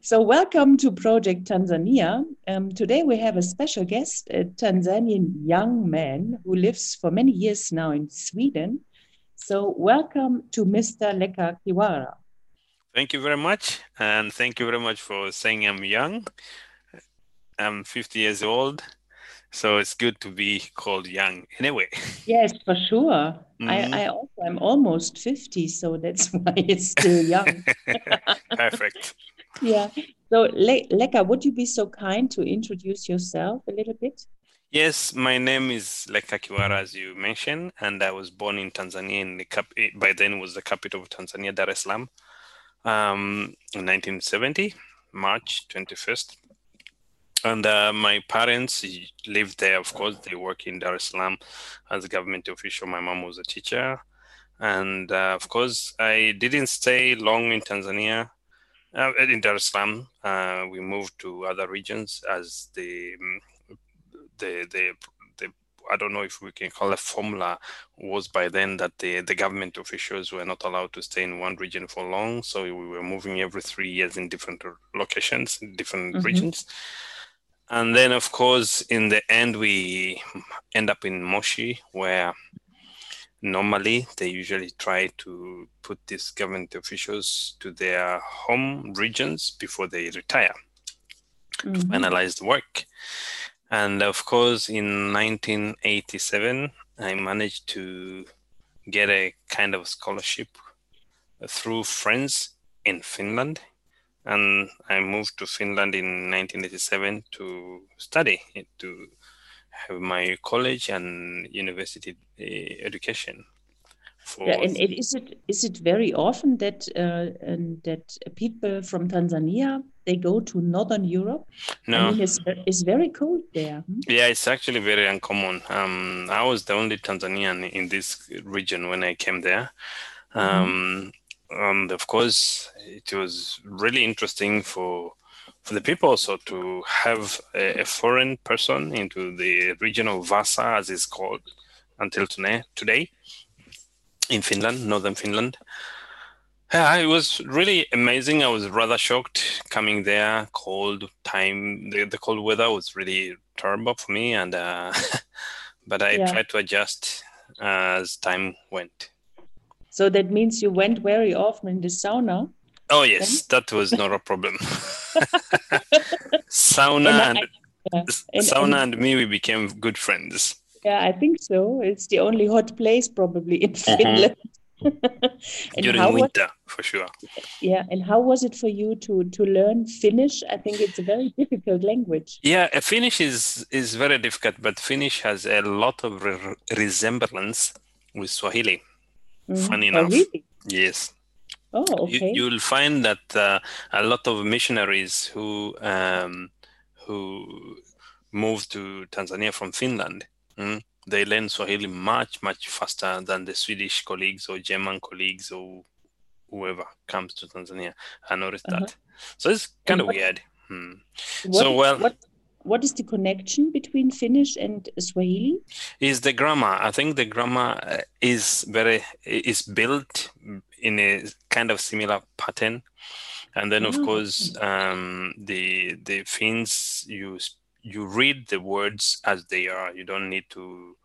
So, welcome to Project Tanzania. Um, today we have a special guest, a Tanzanian young man who lives for many years now in Sweden. So, welcome to Mr. Leka Kiwara. Thank you very much. And thank you very much for saying I'm young. I'm 50 years old. So it's good to be called young anyway. Yes, for sure. Mm-hmm. I, I also I'm almost 50, so that's why it's still young. Perfect. Yeah. So Le- Leka, would you be so kind to introduce yourself a little bit? Yes, my name is Leka Kiwara, as you mentioned, and I was born in Tanzania. In the cap- by then was the capital of Tanzania, Dar es Salaam, um, in 1970, March 21st and uh, my parents lived there. Of course, they work in Dar es Salaam as a government official. My mom was a teacher, and uh, of course, I didn't stay long in Tanzania. Uh, in Dar es Salaam, uh, we moved to other regions as the the the the I don't know if we can call it formula was by then that the, the government officials were not allowed to stay in one region for long. So we were moving every three years in different locations, different mm-hmm. regions and then of course in the end we end up in moshi where normally they usually try to put these government officials to their home regions before they retire mm-hmm. to finalize the work and of course in 1987 i managed to get a kind of scholarship through friends in finland and I moved to Finland in 1987 to study to have my college and university eh, education. For yeah, and is it is it very often that uh, that people from Tanzania they go to northern Europe? No, I mean, it's, it's very cold there. Hmm? Yeah, it's actually very uncommon. Um, I was the only Tanzanian in this region when I came there. Mm-hmm. Um, mm-hmm and of course it was really interesting for for the people also to have a, a foreign person into the region of Vasa, as it's called until today, in Finland, northern Finland. Yeah, it was really amazing. I was rather shocked coming there. Cold time, the, the cold weather was really terrible for me, and uh, but I yeah. tried to adjust as time went. So that means you went very often in the sauna. Oh yes, that was not a problem. sauna and, and, yeah. and, sauna and me, we became good friends. Yeah, I think so. It's the only hot place probably in uh-huh. Finland. During winter, was, for sure. Yeah, and how was it for you to to learn Finnish? I think it's a very difficult language. Yeah, Finnish is is very difficult, but Finnish has a lot of re- resemblance with Swahili. Mm-hmm. Funny oh, enough. Oh, really? Yes. Oh, okay. You, will find that uh, a lot of missionaries who um, who moved to Tanzania from Finland, mm, they learn Swahili much much faster than the Swedish colleagues or German colleagues or whoever comes to Tanzania. I noticed uh-huh. that. So it's kind of weird. Hmm. so well. What, what is the connection between Finnish and Swahili? Is the grammar. I think the grammar uh, is very is built in a kind of similar pattern, and then of oh. course um, the the Finns you you read the words as they are. You don't need to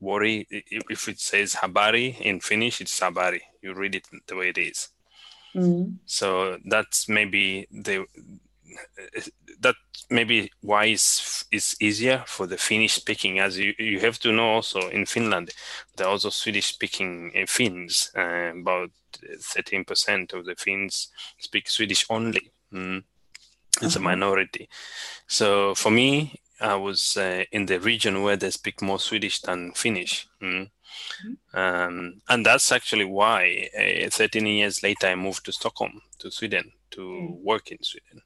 worry if it says habari in Finnish. It's habari. You read it the way it is. Mm. So that's maybe the that maybe why it's, it's easier for the Finnish speaking, as you, you have to know also in Finland, there are also Swedish speaking uh, Finns. Uh, about 13% of the Finns speak Swedish only. Mm. It's uh-huh. a minority. So for me, I was uh, in the region where they speak more Swedish than Finnish. Mm. Mm-hmm. Um, and that's actually why uh, 13 years later I moved to Stockholm, to Sweden, to mm. work in Sweden.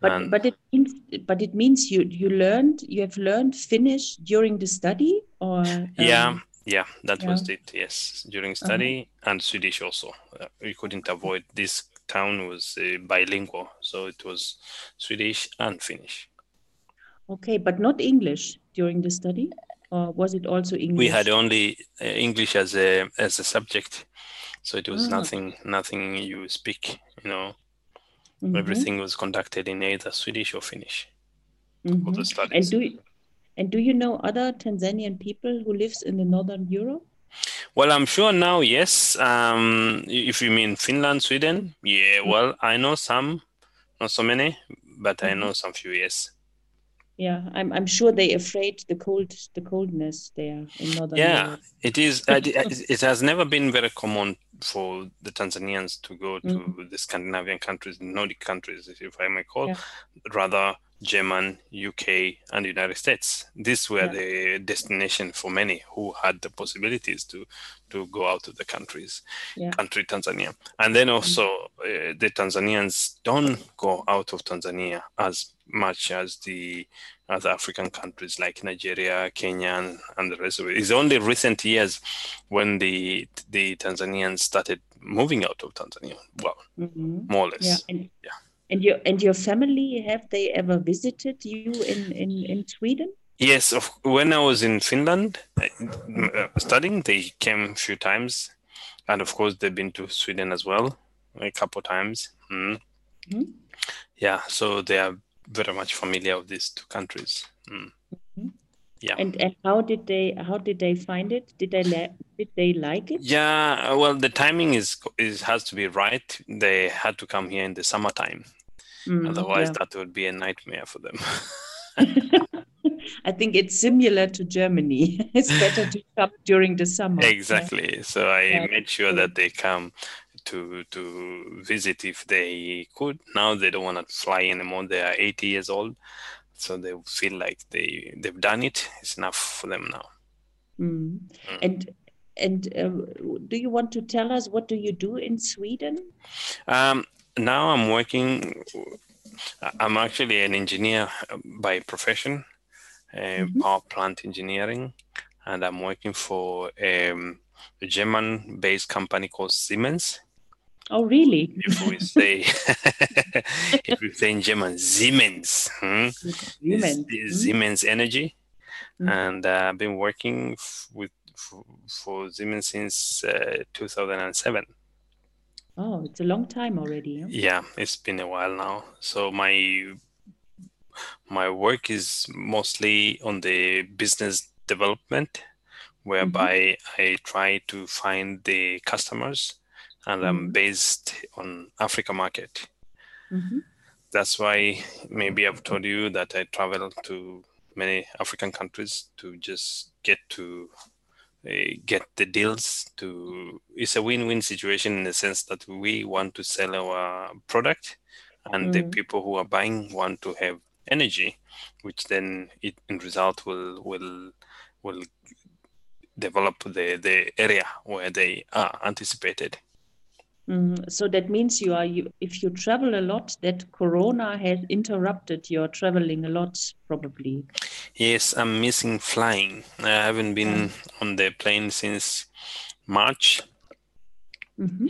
But um, but it means but it means you you learned you have learned Finnish during the study or um, yeah yeah that yeah. was it yes during study uh-huh. and Swedish also uh, we couldn't avoid this town was uh, bilingual so it was Swedish and Finnish. Okay, but not English during the study, or was it also English? We had only uh, English as a as a subject, so it was ah. nothing nothing you speak, you know Mm-hmm. Everything was conducted in either Swedish or Finnish. Mm-hmm. For the studies. And do you, and do you know other Tanzanian people who lives in the northern Europe? Well, I'm sure now, yes. Um, if you mean Finland, Sweden, yeah. Mm-hmm. Well, I know some, not so many, but mm-hmm. I know some few. Yes. Yeah, I'm. I'm sure they afraid the cold, the coldness there in northern. Yeah, it is. it has never been very common for the Tanzanians to go to mm-hmm. the Scandinavian countries, Nordic countries, if I may call, yeah. rather German, UK, and United States. These were yeah. the destination for many who had the possibilities to to go out of the countries, yeah. country Tanzania. And then also uh, the Tanzanians don't go out of Tanzania as much as the other African countries like Nigeria, Kenya, and the rest of it. It's only recent years when the the Tanzanians started moving out of Tanzania. Well, mm-hmm. more or less. Yeah. And, yeah. And your and your family have they ever visited you in in in Sweden? Yes, of, when I was in Finland uh, studying, they came a few times, and of course they've been to Sweden as well a couple times. Mm. Mm-hmm. Yeah, so they are very much familiar with these two countries. Mm. Mm-hmm. Yeah. And, and how did they how did they find it? Did they la- did they like it? Yeah. Well, the timing is is has to be right. They had to come here in the summertime. Mm, Otherwise, yeah. that would be a nightmare for them. I think it's similar to Germany. it's better to come during the summer. Exactly. Yeah. So I yeah. made sure that they come to to visit if they could. Now they don't want to fly anymore. They are 80 years old, so they feel like they they've done it. It's enough for them now. Mm. Mm. And and uh, do you want to tell us what do you do in Sweden? Um, now I'm working. I'm actually an engineer by profession, uh, mm-hmm. power plant engineering, and I'm working for um, a German-based company called Siemens. Oh, really? If we say, if we say in German, Siemens, hmm? Siemens, mm. Siemens Energy, mm. and uh, I've been working f- with f- for Siemens since uh, 2007. Oh, it's a long time already. Huh? Yeah, it's been a while now. So my my work is mostly on the business development, whereby mm-hmm. I try to find the customers and I'm mm-hmm. based on Africa market. Mm-hmm. That's why maybe I've told you that I travel to many African countries to just get to get the deals to it's a win-win situation in the sense that we want to sell our product and mm. the people who are buying want to have energy which then it in result will will will develop the the area where they are anticipated Mm, so that means you are you if you travel a lot, that Corona has interrupted your traveling a lot, probably. Yes, I'm missing flying. I haven't been on the plane since March. Mm-hmm.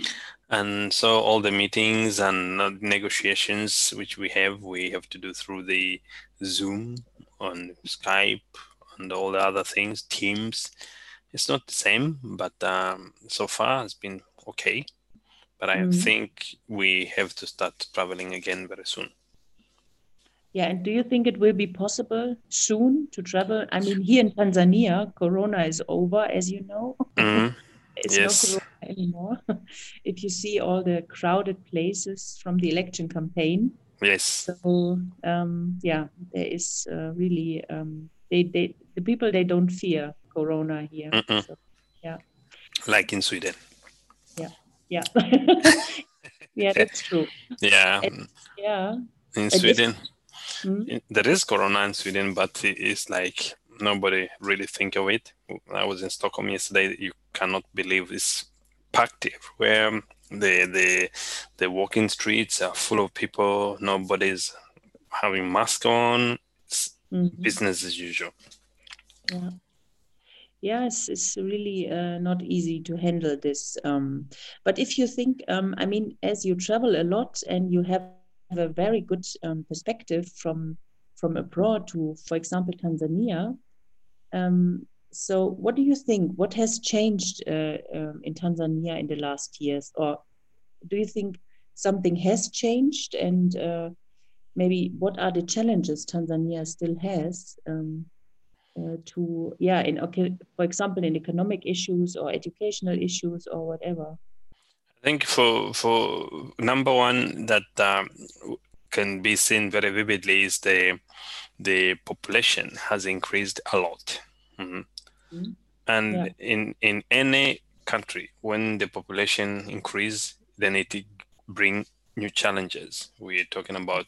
And so all the meetings and negotiations which we have, we have to do through the Zoom on Skype and all the other things, Teams. It's not the same, but um, so far it's been okay but I mm. think we have to start traveling again very soon. Yeah, and do you think it will be possible soon to travel? I mean, here in Tanzania, Corona is over, as you know. Mm. it's yes. no Corona anymore. if you see all the crowded places from the election campaign. Yes. So um, yeah, there is uh, really um, they they the people they don't fear Corona here. So, yeah. Like in Sweden yeah yeah. Yeah, that's true. Yeah. And, yeah. In sweden. Mm-hmm. there is corona in sweden but it's like nobody really think of it. I was in stockholm yesterday. You cannot believe it's packed everywhere. The the the walking streets are full of people. Nobody's having mask on. Mm-hmm. business as usual. Yeah Yes, it's really uh, not easy to handle this. Um, but if you think, um, I mean, as you travel a lot and you have a very good um, perspective from from abroad to, for example, Tanzania. Um, so, what do you think? What has changed uh, um, in Tanzania in the last years, or do you think something has changed and uh, maybe what are the challenges Tanzania still has um, uh, to, yeah, in okay, for example, in economic issues or educational issues or whatever. I think for for number one that um, can be seen very vividly is the the population has increased a lot, mm-hmm. Mm-hmm. and yeah. in in any country when the population increase, then it bring new challenges. We're talking about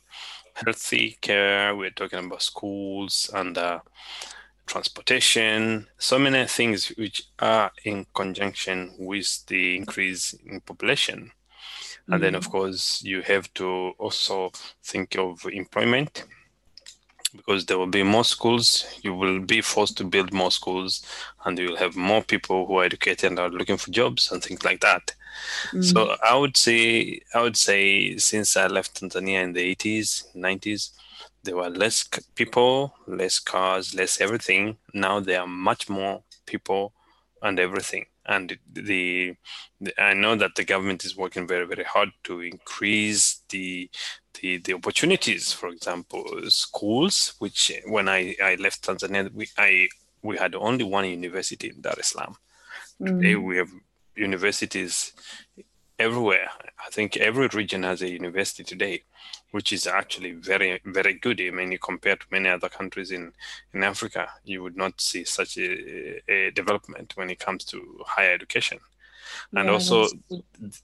healthy care, we're talking about schools and uh, transportation, so many things which are in conjunction with the increase in population. Mm-hmm. And then, of mm-hmm. course, you have to also think of employment because there will be more schools. You will be forced to build more schools, and you will have more people who are educated and are looking for jobs and things like that. Mm-hmm. So I would say, I would say, since I left Tanzania in the 80s, 90s, there were less people, less cars, less everything. Now there are much more people and everything. And the, the, I know that the government is working very very hard to increase the the, the opportunities. For example, schools, which when I, I left Tanzania, we I we had only one university in Dar es Salaam. Mm. Today we have universities everywhere. I think every region has a university today, which is actually very, very good. I mean, compared to many other countries in, in Africa, you would not see such a, a development when it comes to higher education. And yeah, also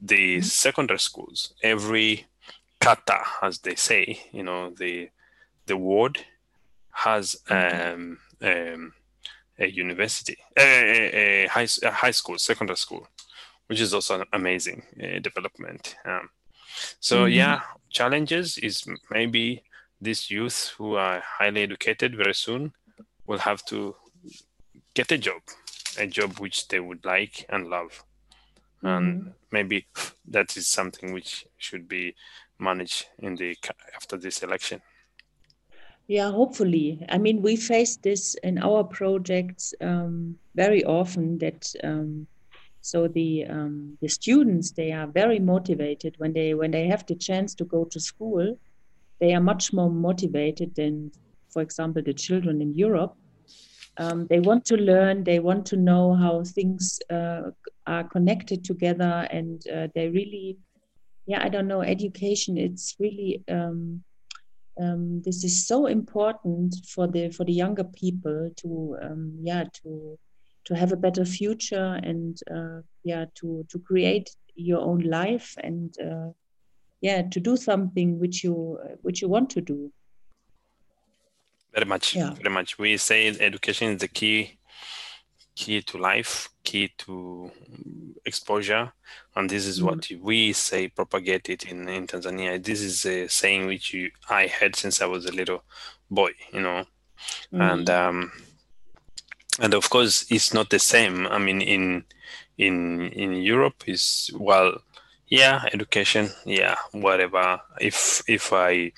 the mm-hmm. secondary schools, every kata, as they say, you know, the the ward has um, um, a university, a, a, a, high, a high school, secondary school which is also an amazing uh, development. Um, so mm-hmm. yeah, challenges is maybe these youth who are highly educated very soon will have to get a job, a job which they would like and love, mm-hmm. and maybe that is something which should be managed in the after this election. Yeah, hopefully. I mean, we face this in our projects um, very often that um, so the um, the students they are very motivated when they when they have the chance to go to school. They are much more motivated than, for example, the children in Europe. Um, they want to learn. They want to know how things uh, are connected together, and uh, they really, yeah, I don't know. Education. It's really. Um, um, this is so important for the for the younger people to um, yeah to to have a better future and uh, yeah to to create your own life and uh, yeah to do something which you which you want to do very much yeah. very much we say education is the key key to life key to exposure and this is mm. what we say propagate it in, in tanzania this is a saying which you, i had since i was a little boy you know mm. and um, and of course it's not the same i mean in in in europe is well yeah education yeah whatever if if i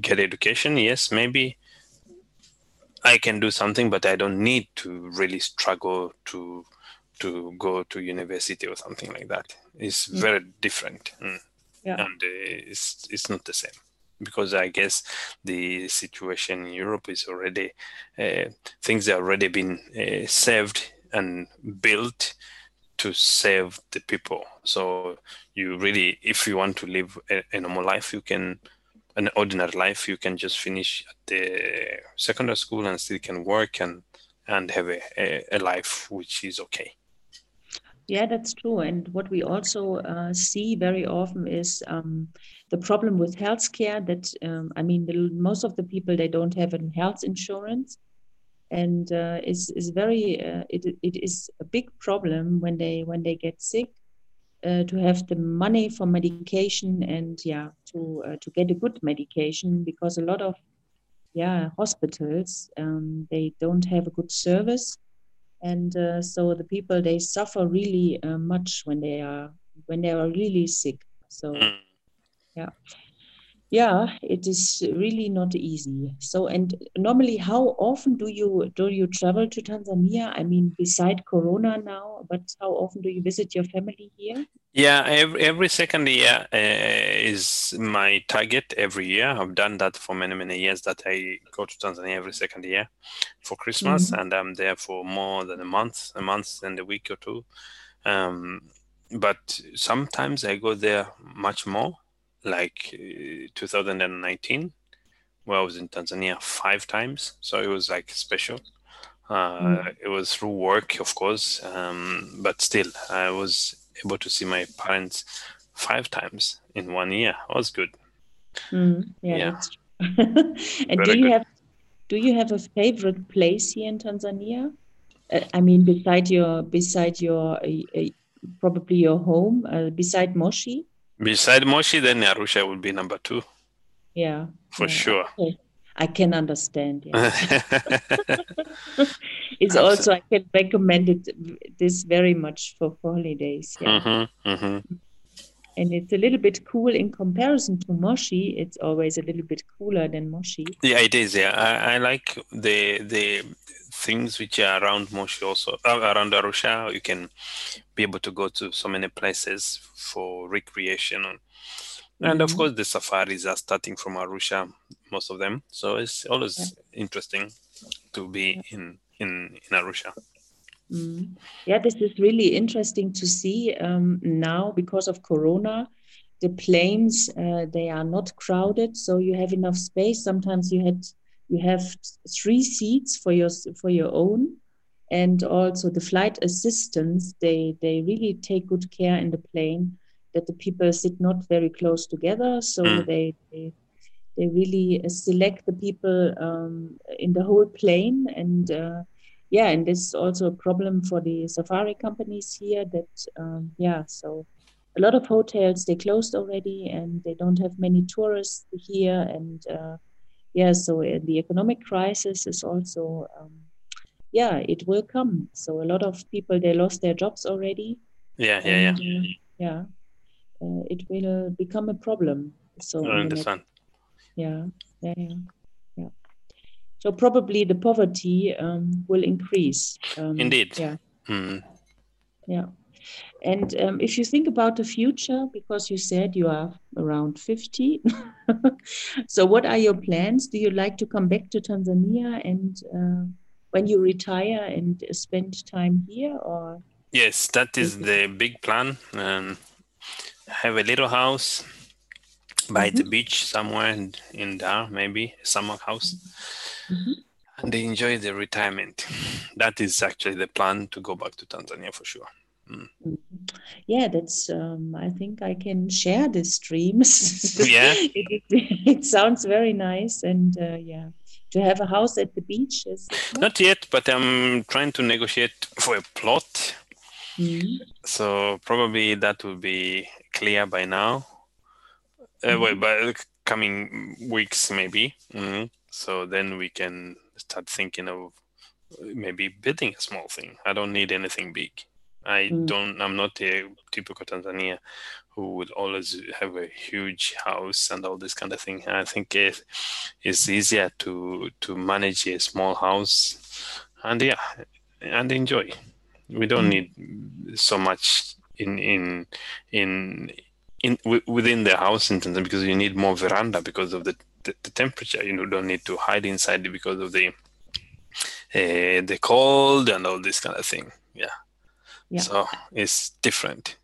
get education yes maybe i can do something but i don't need to really struggle to to go to university or something like that it's mm. very different mm. yeah. and uh, it's it's not the same because I guess the situation in Europe is already uh, things have already been uh, saved and built to save the people. So you really, if you want to live a, a normal life, you can an ordinary life. You can just finish at the secondary school and still can work and and have a, a, a life which is okay. Yeah, that's true. And what we also uh, see very often is um, the problem with healthcare. That um, I mean, the, most of the people they don't have a health insurance, and uh, is is very uh, it it is a big problem when they when they get sick uh, to have the money for medication and yeah to uh, to get a good medication because a lot of yeah hospitals um, they don't have a good service and uh, so the people they suffer really uh, much when they are when they are really sick so mm. yeah yeah it is really not easy. So and normally how often do you do you travel to tanzania? I mean beside corona now but how often do you visit your family here? Yeah every, every second year uh, is my target every year. I've done that for many many years that i go to tanzania every second year for christmas mm-hmm. and i'm there for more than a month a month and a week or two. Um, but sometimes i go there much more like uh, 2019 where I was in Tanzania five times. So it was like special. Uh, mm. It was through work, of course, um, but still, I was able to see my parents five times in one year. It was good. Mm, yeah. yeah. and Very do you good. have do you have a favorite place here in Tanzania? Uh, I mean, beside your beside your uh, uh probably your home, uh, beside Moshi. Beside Moshi, then Arusha would be number two. Yeah. For yeah. sure. Okay. I can understand. Yeah. it's Absolutely. also I can recommend it this very much for, for holidays. Yeah. Mm-hmm, mm-hmm. And it's a little bit cool in comparison to Moshi. It's always a little bit cooler than Moshi. Yeah, it is. Yeah, I, I like the the things which are around Moshi also uh, around Arusha. You can be able to go to so many places for recreation and, and of mm-hmm. course the safaris are starting from Arusha, most of them. So it's always yeah. interesting to be in in in Arusha. Mm. Yeah, this is really interesting to see um, now because of Corona. The planes uh, they are not crowded, so you have enough space. Sometimes you had you have three seats for your for your own and also the flight assistants they they really take good care in the plane that the people sit not very close together so mm. they, they they really select the people um, in the whole plane and uh, yeah and this is also a problem for the safari companies here that um, yeah so a lot of hotels they closed already and they don't have many tourists here and uh, yeah, so uh, the economic crisis is also, um, yeah, it will come. So a lot of people they lost their jobs already. Yeah, yeah, and, yeah. Uh, yeah, uh, it will become a problem. So I understand. yeah, yeah, yeah, yeah. So probably the poverty um, will increase. Um, Indeed. Yeah. Mm. Yeah. And um, if you think about the future, because you said you are around 50, so what are your plans? Do you like to come back to Tanzania and uh, when you retire and spend time here or? Yes, that is the big plan. Um, have a little house by mm-hmm. the beach somewhere in, in there, maybe a summer house. Mm-hmm. And enjoy the retirement. That is actually the plan to go back to Tanzania for sure. Mm. Yeah, that's. Um, I think I can share this dreams. yeah, it, it, sounds very nice, and uh, yeah, to have a house at the beach is not, yet, but I'm trying to negotiate for a plot. Mm. So probably that will be clear by now. Uh, well, mm-hmm. by coming weeks maybe. Mm-hmm. So then we can start thinking of maybe building a small thing. I don't need anything big. I mm. don't. I'm not a typical Tanzania who would always have a huge house and all this kind of thing. I think it, it's easier to to manage a small house, and yeah, and enjoy. We don't mm. need so much in in in in within the house in Tanzania because you need more veranda because of the the, the temperature. You know don't need to hide inside because of the uh, the cold and all this kind of thing. Yeah. Yeah. So it's different.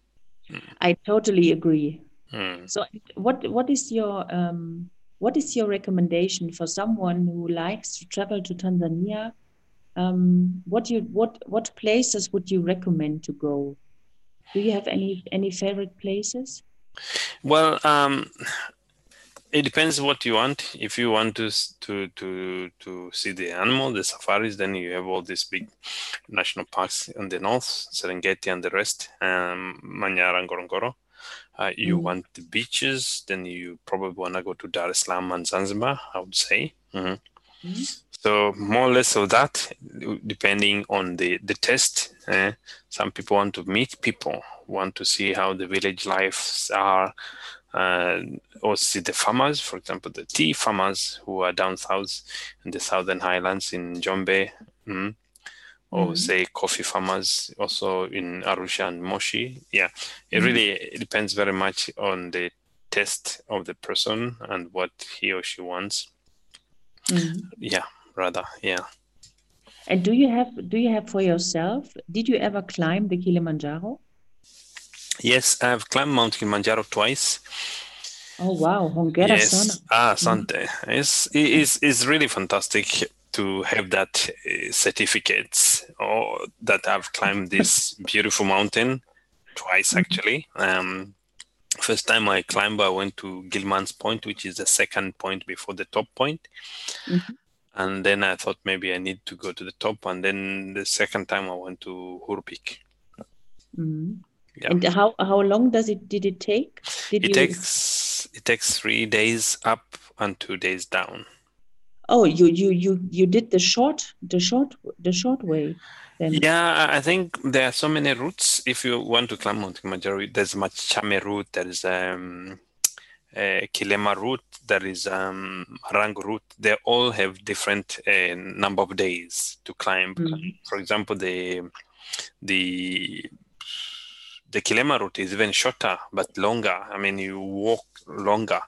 Mm. I totally agree. Mm. So what what is your um, what is your recommendation for someone who likes to travel to Tanzania? Um, what you what what places would you recommend to go? Do you have any any favorite places? Well, um, it depends what you want. If you want to to to to see the animal, the safaris, then you have all these big national parks in the north, Serengeti and the rest, um, Manyara and Ngorongoro. Uh, you mm. want the beaches, then you probably want to go to Dar es Salaam and Zanzibar. I would say. Mm-hmm. Mm. So more or less of that, depending on the the test. Eh? Some people want to meet people, want to see how the village lives are uh, or see the farmers, for example, the tea farmers who are down south in the southern highlands in Njombe, mm, or Mhm. say coffee farmers also in Arusha and Moshi. Yeah, it Mhm. really it depends very much on the taste of the person and what he or she wants. Mhm. Yeah, rather, yeah. And do you have do you have for yourself? Did you ever climb the Kilimanjaro? Yes, I've climbed Mount Kilimanjaro twice. Oh wow, Hongera yes. Sana. Ah, Sante. It's, it's, it's really fantastic to have that uh, certificate or that I've climbed this beautiful mountain twice Mhm. actually. Um, first time I climbed, I went to Gilman's Point, which is the second point before the top point. Mhm. And then I thought maybe I need to go to the top. And then the second time I went to Uhuru Peak. Mhm. Yeah. And how how long does it did it take? Did It you takes it takes three days up and two days down. Oh, you you you you did the short the short the short way then. Yeah, I think there are so many routes. If you want to climb Mount Kilimanjaro, there's Machame route, there is um, uh, Kilema route, there is um, Marangu route. They all have different uh, number of days to climb. Mhm. For example, the the the Kilema route is even shorter but longer. I mean, you walk longer.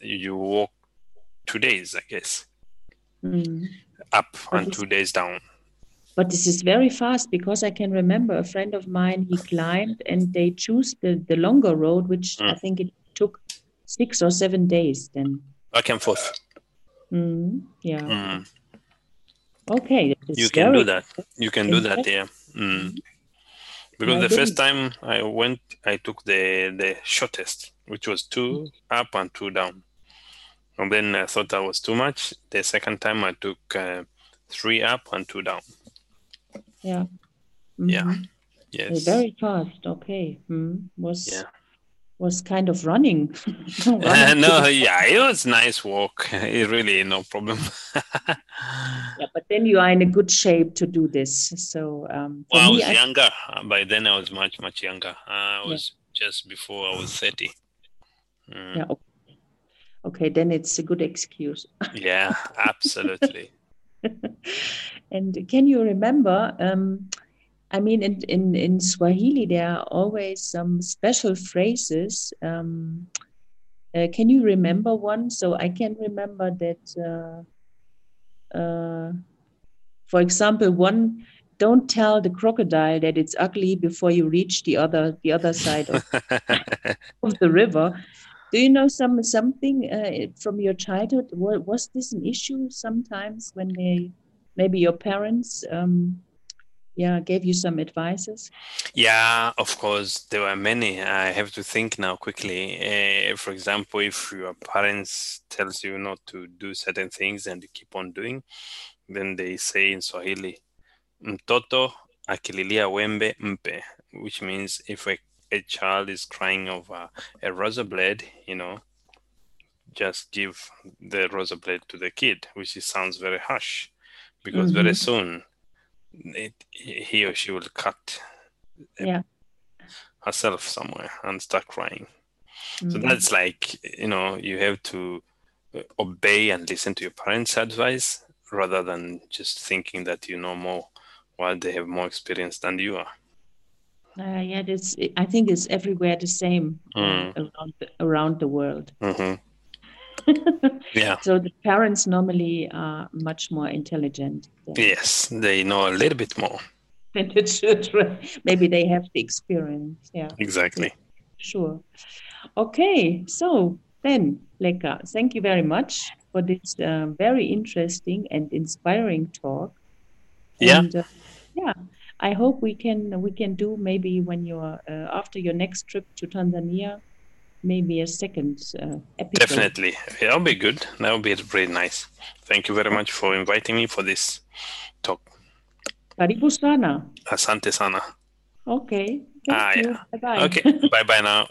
You walk two days, I guess, Mhm. up But and two days down. But this is very fast because I can remember a friend of mine, he climbed and they choose the, the longer road, which I Mm. think it took six or seven days then. Back and forth. Mhm. Yeah. Mm. Okay. You can do that you can do that yeah mm. Because the first time i went i took the the shortest which was two up and two down and then i thought that was too much the second time i took uh, three up and two down Yeah. Yeah. Mhm. yes Very fast. Okay. Mhm. Was Yeah. Was kind of running. Uh, no yeah it was nice walk it really no problem yeah, but then you are in a good shape to do this. So um, for well, i me, was I, younger by then i was much much younger i Yeah. was just before i was 30 Mm. yeah. Okay. okay, then it's a good excuse. yeah absolutely and can you remember? Um, I mean, in, in, in Swahili, there are always some special phrases. Um, uh, can you remember one? So I can remember that, uh, uh, for example, one don't tell the crocodile that it's ugly before you reach the other the other side of, of the river. Do you know some something uh, from your childhood? Was, was this an issue sometimes when they maybe your parents um, yeah gave you some advices? Yeah, of course, there were many. I have to think now quickly. Uh, for example, if your parents tells you not to do certain things and you keep on doing, then they say in Swahili, mtoto akililia wembe mpe, which means if a, a child is crying over a razor blade, you know, just give the razor blade to the kid, which sounds very harsh, because very Mhm. soon it, he or she will cut Yeah. herself somewhere and start crying. So Mhm. that's like, you know, you have to obey and listen to your parents' advice rather than just thinking that you know more while they have more experience than you are. Uh, yeah, this I think it's everywhere the same uh, Mm. around the, around the world. hmm Yeah. so the parents normally are much more intelligent Yes, they know a little bit more. than the children. Maybe they have the experience. Yeah, Exactly. sure. Okay, so then, Leka, thank you very much for this uh, very interesting and inspiring talk. Yeah. And, uh, yeah. I hope we can we can do maybe when you're uh, after your next trip to Tanzania, maybe a second uh, episode. Definitely. That'll be good. That'll be very nice. Thank you very much for inviting me for this talk. Karibu sana. Asante sana. Okay. Thank Ah, you. yeah. Bye bye. Okay. bye bye now.